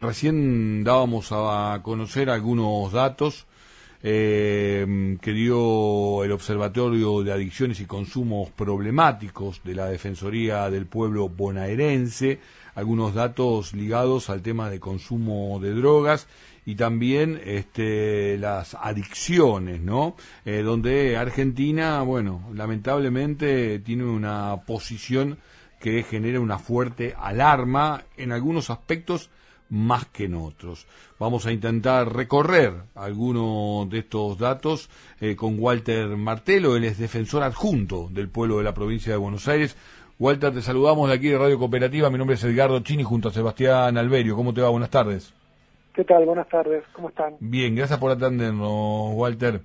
Recién dábamos a conocer algunos datos eh, que dio el Observatorio de Adicciones y Consumos Problemáticos de la Defensoría del Pueblo Bonaerense, algunos datos ligados al tema de consumo de drogas y también este, las adicciones, ¿no? Eh, donde Argentina, bueno, lamentablemente tiene una posición que genera una fuerte alarma en algunos aspectos más que en otros. Vamos a intentar recorrer algunos de estos datos eh, con Walter Martelo, él es defensor adjunto del pueblo de la provincia de Buenos Aires. Walter, te saludamos de aquí de Radio Cooperativa. Mi nombre es Edgardo Chini junto a Sebastián Alberio. ¿Cómo te va? Buenas tardes. ¿Qué tal? Buenas tardes. ¿Cómo están? Bien, gracias por atendernos, Walter.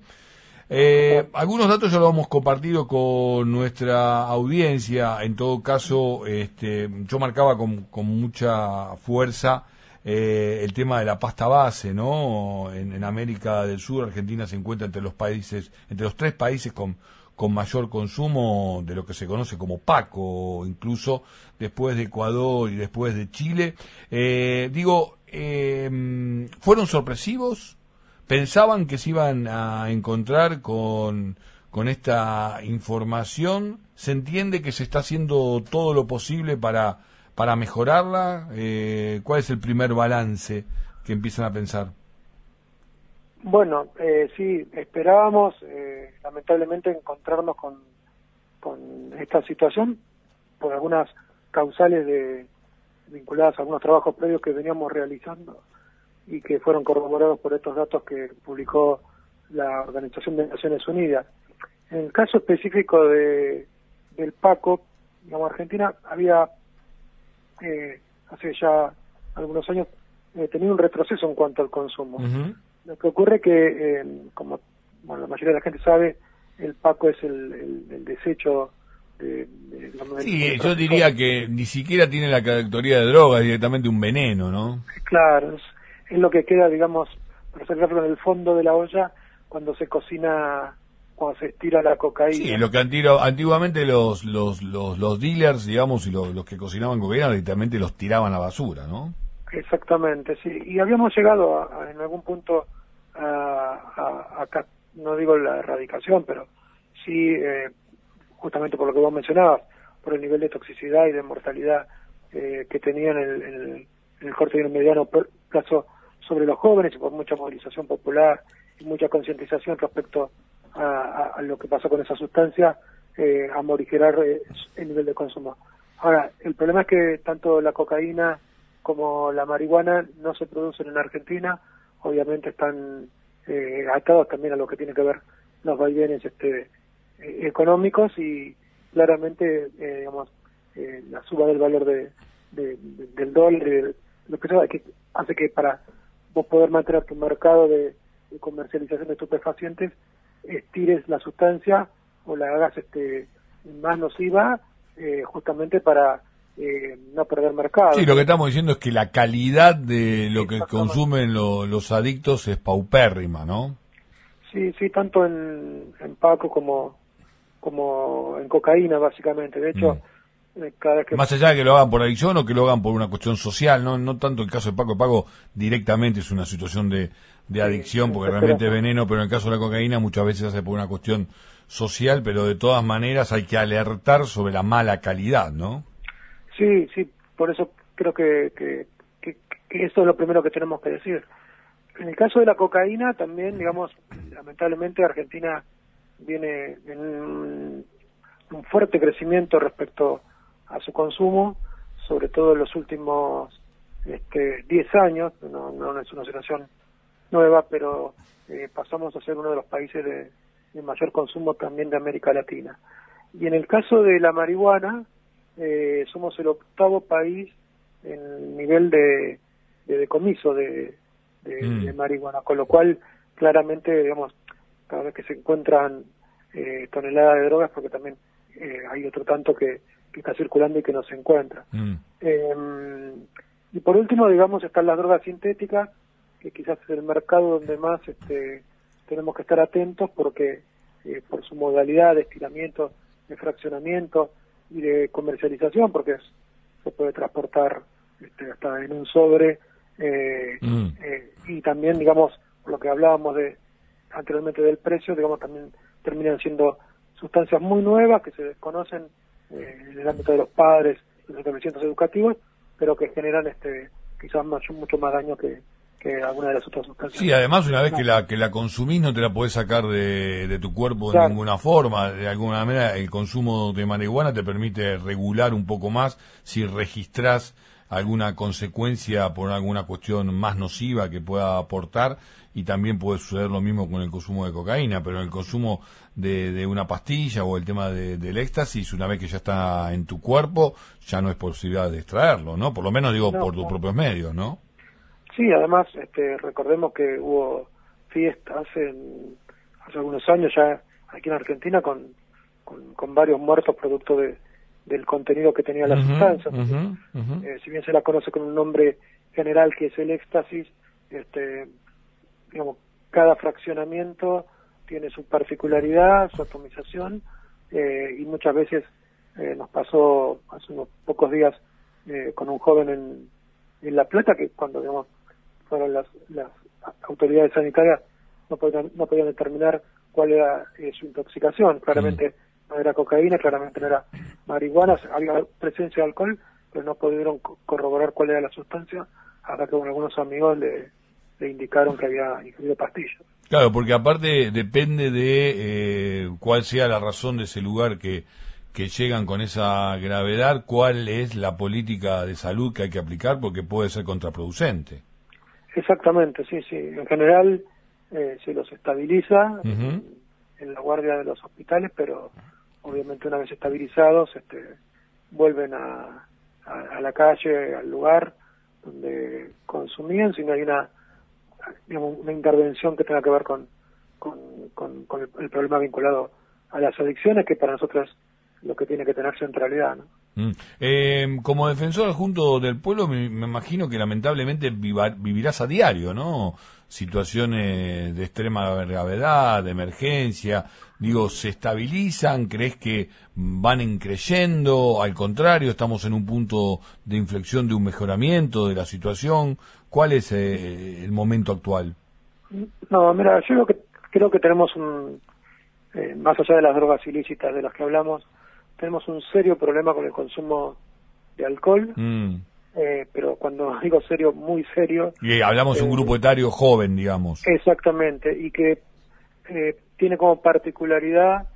Eh, algunos datos ya lo hemos compartido con nuestra audiencia. En todo caso, este, yo marcaba con, con mucha fuerza eh, el tema de la pasta base, ¿no? En, América del Sur, Argentina se encuentra entre los países, entre los tres países con, con mayor consumo de lo que se conoce como Paco, incluso después de Ecuador y después de Chile. Eh, digo, eh, ¿fueron sorpresivos? ¿Pensaban que se iban a encontrar con, con esta información? ¿Se entiende que se está haciendo todo lo posible para para mejorarla? Eh, ¿Cuál es el primer balance que empiezan a pensar? Bueno, eh, sí, esperábamos eh, lamentablemente encontrarnos con, con esta situación por algunas causales de, vinculadas a algunos trabajos previos que veníamos realizando y que fueron corroborados por estos datos que publicó la Organización de Naciones Unidas. En el caso específico de, del PACO, digamos, Argentina había eh, hace ya algunos años eh, tenido un retroceso en cuanto al consumo. Lo que ocurre que, eh, como bueno, la mayoría de la gente sabe, el Paco es el, el, desecho de, Sí, yo diría que ni siquiera tiene la categoría de droga, es directamente un veneno, ¿no? Claro, es, lo que queda, digamos, para sacarlo en el fondo de la olla cuando se cocina cuando se estira la cocaína. Sí, lo que antiguamente los, los, los, los dealers, digamos, y los, que cocinaban cocaína directamente los tiraban a basura, ¿no? Exactamente, sí. Y habíamos llegado en algún punto a, a, no digo la erradicación, pero sí, eh, justamente por lo que vos mencionabas, por el nivel de toxicidad y de mortalidad eh, que tenían en el, en el corto y el mediano plazo sobre los jóvenes y por mucha movilización popular y mucha concientización respecto a, lo que pasó con esa sustancia, eh, a morigerar eh, el nivel de consumo. Ahora, el problema es que tanto la cocaína como la marihuana no se producen en Argentina, obviamente están eh, atados también a lo que tiene que ver los vaivenes este, eh, económicos y claramente, digamos, la suba del valor de, del dólar, lo que sea, que hace que para vos poder mantener tu mercado de comercialización de estupefacientes estires la sustancia o la hagas este más nociva eh, justamente para eh, no perder mercado. Sí, lo que estamos diciendo es que la calidad de lo que consumen los adictos es paupérrima, ¿no? Sí, sí, tanto en, en Paco como, como en cocaína, básicamente. De hecho, mm. Cada vez que... Más allá de que lo hagan por adicción o que lo hagan por una cuestión social, no, no tanto el caso de Paco. Paco directamente es una situación de, de adicción, porque realmente es veneno, pero en el caso de la cocaína muchas veces se hace por una cuestión social, pero de todas maneras hay que alertar sobre la mala calidad, ¿no? Sí, sí, por eso creo que, que, que, eso es lo primero que tenemos que decir. En el caso de la cocaína también, digamos, lamentablemente Argentina viene en un, fuerte crecimiento respecto a su consumo, sobre todo en los últimos este, 10 años, no, no es una situación nueva, pero eh, pasamos a ser uno de los países de, mayor consumo también de América Latina. Y en el caso de la marihuana, eh, somos el octavo país en nivel de, decomiso de, mm. de, marihuana, con lo cual claramente, digamos, cada vez que se encuentran eh, toneladas de drogas, porque también eh, hay otro tanto que, que, está circulando y que no se encuentra. Mm. Em, y por último, digamos, están las drogas sintéticas, que quizás es el mercado donde más este, tenemos que estar atentos porque eh, por su modalidad de estiramiento, de fraccionamiento y de comercialización, porque se puede transportar este, hasta en un sobre eh, mm. eh, y también, digamos, lo que hablábamos de anteriormente del precio, digamos, también terminan siendo sustancias muy nuevas que se desconocen eh, en el ámbito de los padres, los establecimientos educativos, pero que generan este quizás mucho más daño que, que alguna de las otras sustancias. Sí, además una vez que la que la consumís no te la podés sacar de, de tu cuerpo de ninguna forma. De alguna manera el consumo de marihuana te permite regular un poco más si registrás alguna consecuencia por alguna cuestión más nociva que pueda aportar y también puede suceder lo mismo con el consumo de cocaína, pero el consumo de, de una pastilla o el tema de, del éxtasis, una vez que ya está en tu cuerpo, ya no es posibilidad de extraerlo, ¿no? Por lo menos digo por tus propios medios, ¿no? Sí, además este, recordemos que hubo fiestas en, hace algunos años ya aquí en Argentina con, con, varios muertos producto de, del contenido que tenía la sustancia. Eh, si bien se la conoce con un nombre general que es el éxtasis, este, digamos, cada fraccionamiento tiene su particularidad, su atomización, eh, y muchas veces eh, nos pasó hace unos pocos días eh, con un joven en, en La Plata que cuando digamos fueron las, las autoridades sanitarias no podían, no podían determinar cuál era su intoxicación. Claramente. No era cocaína, claramente no era marihuana, había presencia de alcohol, pero no pudieron corroborar cuál era la sustancia hasta que con algunos amigos le, le indicaron que había ingerido pastillas. Claro, porque aparte depende de eh, cuál sea la razón de ese lugar que, que llegan con esa gravedad, cuál es la política de salud que hay que aplicar, porque puede ser contraproducente. Exactamente, sí, sí. En general eh, se los estabiliza en la guardia de los hospitales, pero obviamente una vez estabilizados este, vuelven a, a la calle, al lugar donde consumían, si no hay una digamos, una intervención que tenga que ver con, con, con, el, problema vinculado a las adicciones, que para nosotros es lo que tiene que tener centralidad. ¿no? Mm. Eh, como defensor adjunto del pueblo, me, imagino que lamentablemente vivirás a diario, ¿no? Situaciones de extrema gravedad, de emergencia. Digo, ¿se estabilizan? ¿Crees que van creyendo? Al contrario, estamos en un punto de inflexión de un mejoramiento de la situación. ¿Cuál es eh, el momento actual? No, mira, yo creo que, creo que tenemos un, eh, más allá de las drogas ilícitas de las que hablamos, tenemos un serio problema con el consumo de alcohol. Mm. Eh, pero cuando digo serio, muy serio. Y hablamos de un grupo etario joven, digamos. Exactamente, y que tiene como particularidad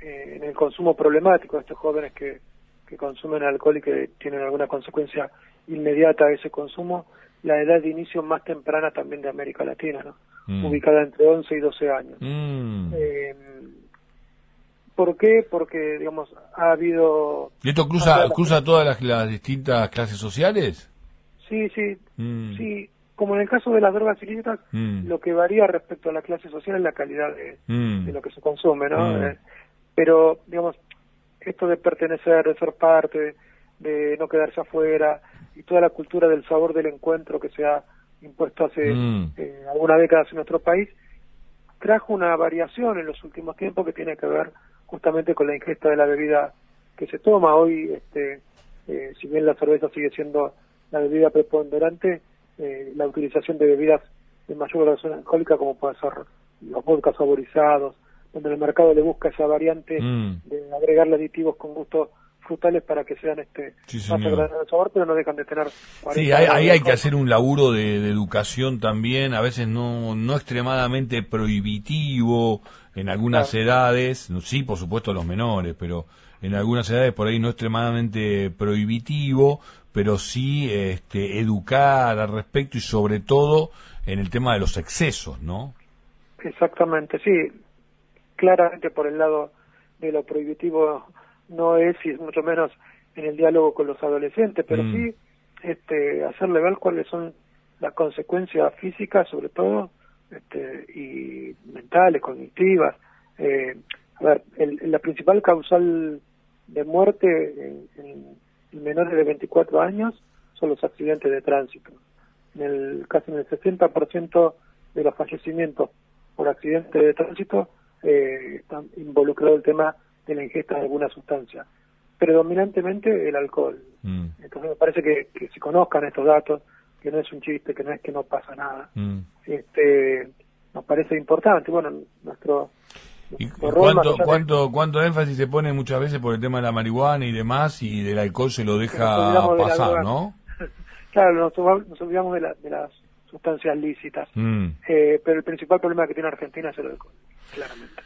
en el consumo problemático de estos jóvenes que, que consumen alcohol y que tienen alguna consecuencia inmediata a ese consumo, la edad de inicio más temprana también de América Latina, ¿no? Mm. ubicada entre 11 y 12 años. Mm. ¿Por qué? Porque, digamos, ha habido... ¿Y esto cruza, cruza todas las, distintas clases sociales? Sí, sí, mm. sí. Como en el caso de las drogas ilícitas, lo que varía respecto a la clase social es la calidad de, de lo que se consume, ¿no? Eh, pero, digamos, esto de pertenecer, de ser parte, de no quedarse afuera, y toda la cultura del sabor del encuentro que se ha impuesto hace mm. eh, algunas décadas en nuestro país, trajo una variación en los últimos tiempos que tiene que ver justamente con la ingesta de la bebida que se toma. Hoy, este, eh, si bien la cerveza sigue siendo la bebida preponderante, eh, la utilización de bebidas de mayor graduación alcohólica, como puede ser los vodkas saborizados, donde el mercado le busca esa variante mm. de agregarle aditivos con gusto frutales para que sean este más agradables al sabor, pero no dejan de tener. Sí, ahí hay, que hacer un laburo de, educación también, a veces no, no extremadamente prohibitivo en algunas edades, sí, por supuesto los menores, pero en algunas edades por ahí no extremadamente prohibitivo, pero sí este, educar al respecto y sobre todo en el tema de los excesos, ¿no? Exactamente, sí. Claramente por el lado de lo prohibitivo no es y es mucho menos en el diálogo con los adolescentes, pero mm. sí este, hacerle ver cuáles son las consecuencias físicas, sobre todo, este, y mentales, cognitivas. Eh, a ver, el, la principal causal de muerte en, menores de 24 años son los accidentes de tránsito. En el, casi en el 60% de los fallecimientos por accidentes de tránsito eh, están involucrados el tema de la ingesta de alguna sustancia. Predominantemente el alcohol. Mm. Entonces me parece que, se conozcan estos datos, que no es un chiste, que no es que no pasa nada. Mm. Este, nos parece importante. Bueno, nuestro ¿Y cuánto, cuánto, cuánto énfasis se pone muchas veces por el tema de la marihuana y demás y del alcohol se lo deja pasar, ¿no? claro, nos, olvidamos de, de, las sustancias lícitas. Mm. Eh, pero el principal problema que tiene Argentina es el alcohol, claramente.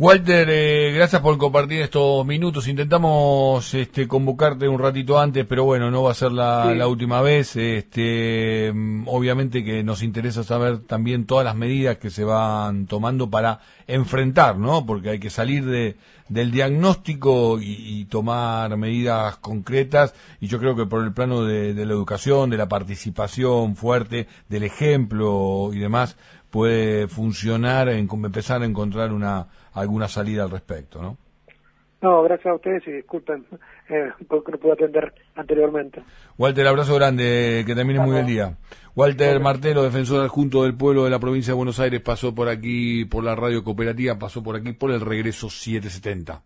Walter, eh, gracias por compartir estos minutos. Intentamos este, convocarte un ratito antes, pero bueno, no va a ser la, última vez. Este, mm, obviamente que nos interesa saber también todas las medidas que se van tomando para enfrentar, ¿no? Porque hay que salir de, del diagnóstico y, tomar medidas concretas. Y yo creo que por el plano de la educación, de la participación fuerte, del ejemplo y demás, puede funcionar, en, empezar a encontrar una alguna salida al respecto, ¿no? No, gracias a ustedes y disculpen eh, porque no pude atender anteriormente. Walter, abrazo grande, que termine muy bien el día. Walter Martelo, defensor adjunto del pueblo de la provincia de Buenos Aires, pasó por aquí, por la radio cooperativa, pasó por aquí por el regreso 770.